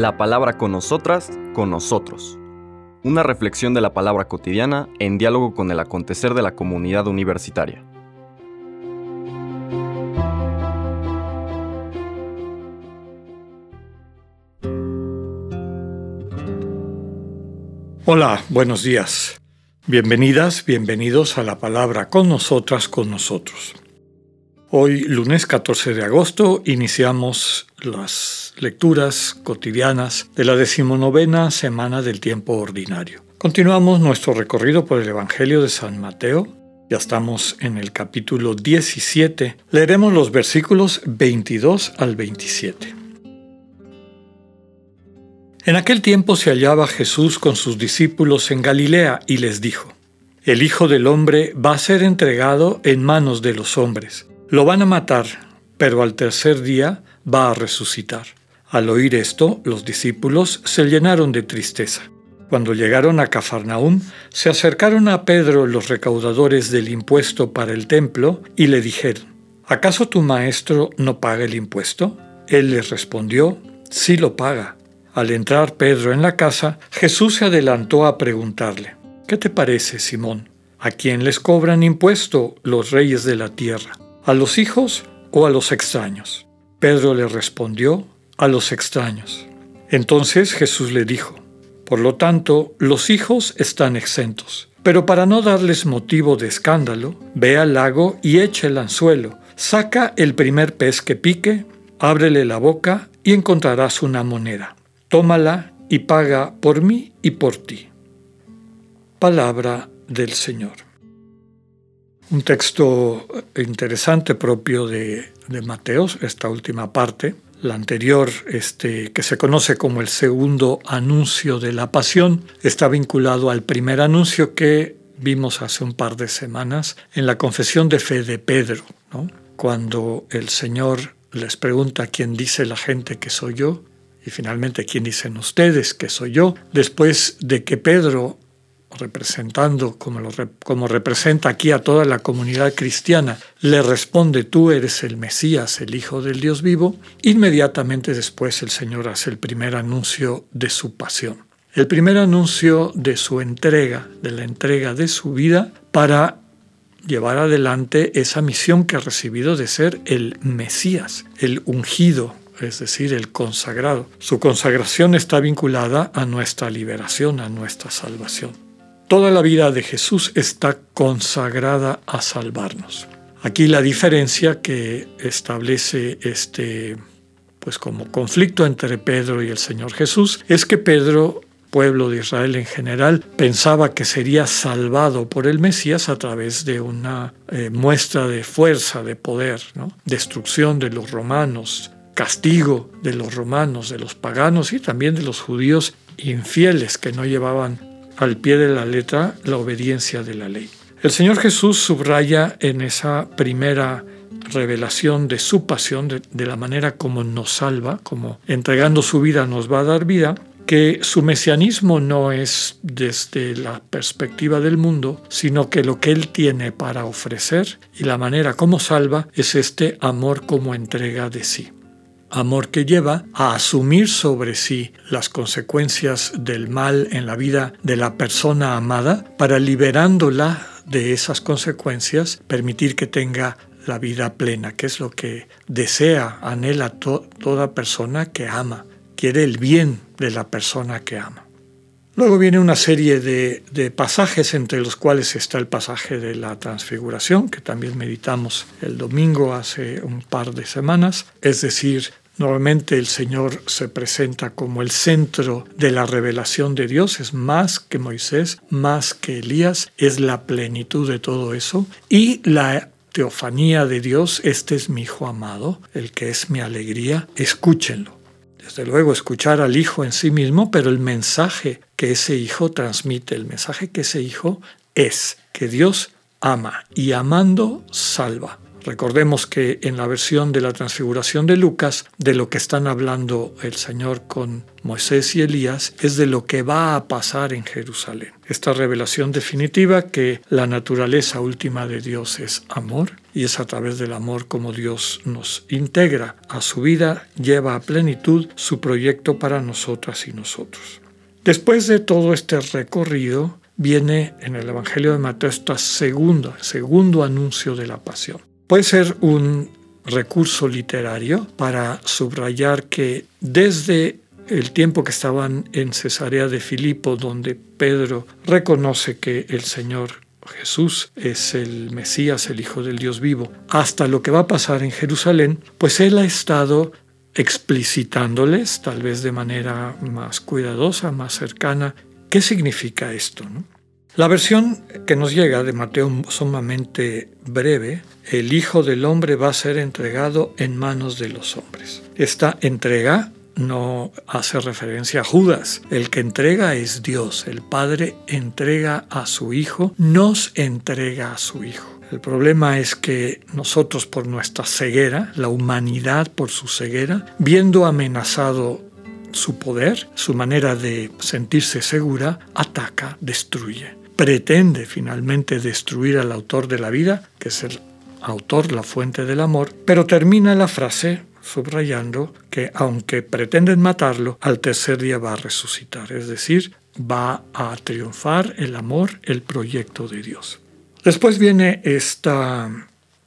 La palabra con nosotras, con nosotros. Una reflexión de la palabra cotidiana en diálogo con el acontecer de la comunidad universitaria. Hola, buenos días. Bienvenidas, bienvenidos a la palabra con nosotras, con nosotros. Hoy, lunes 14 de agosto, iniciamos las lecturas cotidianas de la decimonovena semana del tiempo ordinario. Continuamos nuestro recorrido por el Evangelio de San Mateo. Ya estamos en el capítulo 17. Leeremos los versículos 22 al 27. En aquel tiempo se hallaba Jesús con sus discípulos en Galilea y les dijo, El Hijo del Hombre va a ser entregado en manos de los hombres lo van a matar, pero al tercer día va a resucitar. Al oír esto, los discípulos se llenaron de tristeza. Cuando llegaron a Cafarnaúm, se acercaron a Pedro los recaudadores del impuesto para el templo y le dijeron, ¿acaso tu maestro no paga el impuesto? Él les respondió, sí lo paga. Al entrar Pedro en la casa, Jesús se adelantó a preguntarle, ¿qué te parece, Simón? ¿A quién les cobran impuesto los reyes de la tierra? ¿A los hijos o a los extraños? Pedro le respondió, a los extraños. Entonces Jesús le dijo, por lo tanto, los hijos están exentos. Pero para no darles motivo de escándalo, ve al lago y echa el anzuelo, saca el primer pez que pique, ábrele la boca y encontrarás una moneda. Tómala y paga por mí y por ti. Palabra del Señor un texto interesante propio de, de Mateos, esta última parte. La anterior, este, que se conoce como el segundo anuncio de la pasión, está vinculado al primer anuncio que vimos hace un par de semanas en la confesión de fe de Pedro, cuando el Señor les pregunta quién dice la gente que soy yo y finalmente quién dicen ustedes que soy yo, después de que Pedro representando como, lo, como representa aquí a toda la comunidad cristiana, le responde, tú eres el Mesías, el Hijo del Dios vivo, inmediatamente después el Señor hace el primer anuncio de su pasión, el primer anuncio de su entrega, de la entrega de su vida para llevar adelante esa misión que ha recibido de ser el Mesías, el ungido, es decir, el consagrado. Su consagración está vinculada a nuestra liberación, a nuestra salvación. Toda la vida de Jesús está consagrada a salvarnos. Aquí la diferencia que establece este pues como conflicto entre Pedro y el Señor Jesús es que Pedro pueblo de Israel en general pensaba que sería salvado por el Mesías a través de una eh, muestra de fuerza, de poder, destrucción de los romanos, castigo de los romanos, de los paganos y también de los judíos infieles que no llevaban al pie de la letra la obediencia de la ley. El Señor Jesús subraya en esa primera revelación de su pasión, de, la manera como nos salva, como entregando su vida nos va a dar vida, que su mesianismo no es desde la perspectiva del mundo, sino que lo que Él tiene para ofrecer y la manera como salva es este amor como entrega de sí amor que lleva a asumir sobre sí las consecuencias del mal en la vida de la persona amada para liberándola de esas consecuencias, permitir que tenga la vida plena, que es lo que desea, anhela toda persona que ama, quiere el bien de la persona que ama. Luego viene una serie de, pasajes entre los cuales está el pasaje de la transfiguración, que también meditamos el domingo hace un par de semanas, es decir, Normalmente el Señor se presenta como el centro de la revelación de Dios, es más que Moisés, más que Elías, es la plenitud de todo eso. Y la teofanía de Dios, este es mi Hijo amado, el que es mi alegría, escúchenlo. Desde luego escuchar al Hijo en sí mismo, pero el mensaje que ese Hijo transmite, el mensaje que ese Hijo es que Dios ama y amando salva. Recordemos que en la versión de la transfiguración de Lucas, de lo que están hablando el Señor con Moisés y Elías es de lo que va a pasar en Jerusalén. Esta revelación definitiva que la naturaleza última de Dios es amor y es a través del amor como Dios nos integra a su vida, lleva a plenitud su proyecto para nosotras y nosotros. Después de todo este recorrido, viene en el Evangelio de Mateo esta segunda, segundo anuncio de la pasión. Puede ser un recurso literario para subrayar que desde el tiempo que estaban en Cesarea de Filipo, donde Pedro reconoce que el Señor Jesús es el Mesías, el Hijo del Dios vivo, hasta lo que va a pasar en Jerusalén, pues él ha estado explicitándoles, tal vez de manera más cuidadosa, más cercana, qué significa esto. La versión que nos llega de Mateo sumamente breve, el Hijo del Hombre va a ser entregado en manos de los hombres. Esta entrega no hace referencia a Judas. El que entrega es Dios. El Padre entrega a su Hijo, nos entrega a su Hijo. El problema es que nosotros por nuestra ceguera, la humanidad por su ceguera, viendo amenazado su poder, su manera de sentirse segura, ataca, destruye. Pretende finalmente destruir al autor de la vida, que es el autor, la fuente del amor, pero termina la frase subrayando que aunque pretenden matarlo, al tercer día va a resucitar, es decir, va a triunfar el amor, el proyecto de Dios. Después viene esta,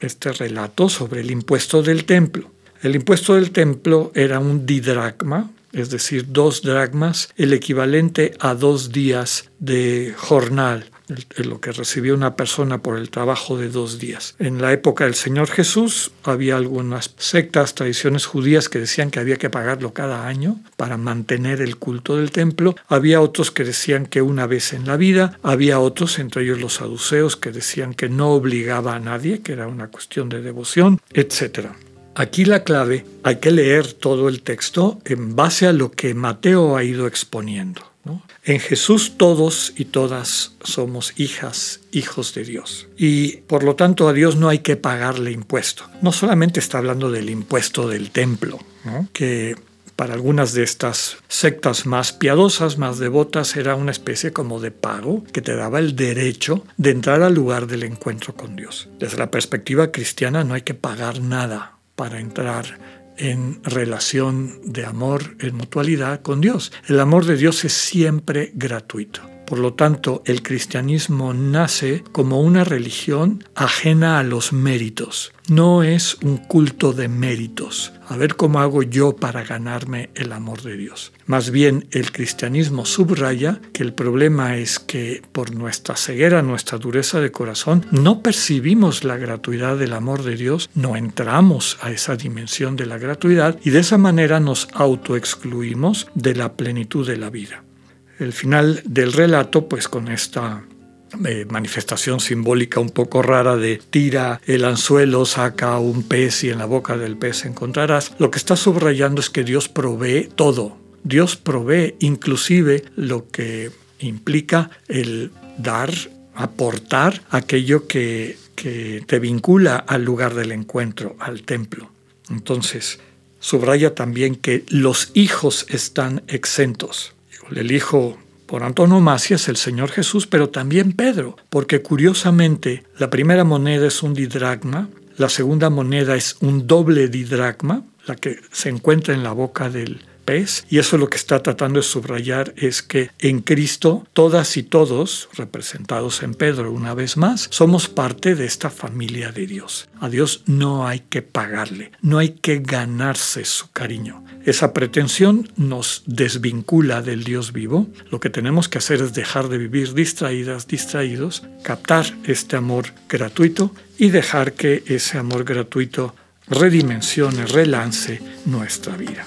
este relato sobre el impuesto del templo. El impuesto del templo era un didracma, es decir, dos dracmas, el equivalente a dos días de jornal lo que recibió una persona por el trabajo de dos días. En la época del Señor Jesús había algunas sectas, tradiciones judías que decían que había que pagarlo cada año para mantener el culto del templo. Había otros que decían que una vez en la vida. Había otros, entre ellos los saduceos, que decían que no obligaba a nadie, que era una cuestión de devoción, etc. Aquí la clave, hay que leer todo el texto en base a lo que Mateo ha ido exponiendo. En Jesús todos y todas somos hijas, hijos de Dios. Y por lo tanto a Dios no hay que pagarle impuesto. No solamente está hablando del impuesto del templo, que para algunas de estas sectas más piadosas, más devotas, era una especie como de pago que te daba el derecho de entrar al lugar del encuentro con Dios. Desde la perspectiva cristiana no hay que pagar nada para entrar en relación de amor, en mutualidad con Dios. El amor de Dios es siempre gratuito. Por lo tanto, el cristianismo nace como una religión ajena a los méritos. No es un culto de méritos. A ver cómo hago yo para ganarme el amor de Dios. Más bien, el cristianismo subraya que el problema es que por nuestra ceguera, nuestra dureza de corazón, no percibimos la gratuidad del amor de Dios, no entramos a esa dimensión de la gratuidad y de esa manera nos autoexcluimos de la plenitud de la vida el final del relato, pues con esta eh, manifestación simbólica un poco rara de tira el anzuelo, saca un pez y en la boca del pez encontrarás, lo que está subrayando es que Dios provee todo. Dios provee inclusive lo que implica el dar, aportar aquello que, que te vincula al lugar del encuentro, al templo. Entonces, subraya también que los hijos están exentos el hijo por antonomasia el Señor Jesús, pero también Pedro, porque curiosamente la primera moneda es un didragma, la segunda moneda es un doble didragma, la que se encuentra en la boca del y eso lo que está tratando de subrayar es que en Cristo todas y todos, representados en Pedro una vez más, somos parte de esta familia de Dios. A Dios no hay que pagarle, no hay que ganarse su cariño. Esa pretensión nos desvincula del Dios vivo. Lo que tenemos que hacer es dejar de vivir distraídas, distraídos, captar este amor gratuito y dejar que ese amor gratuito redimensione, relance nuestra vida.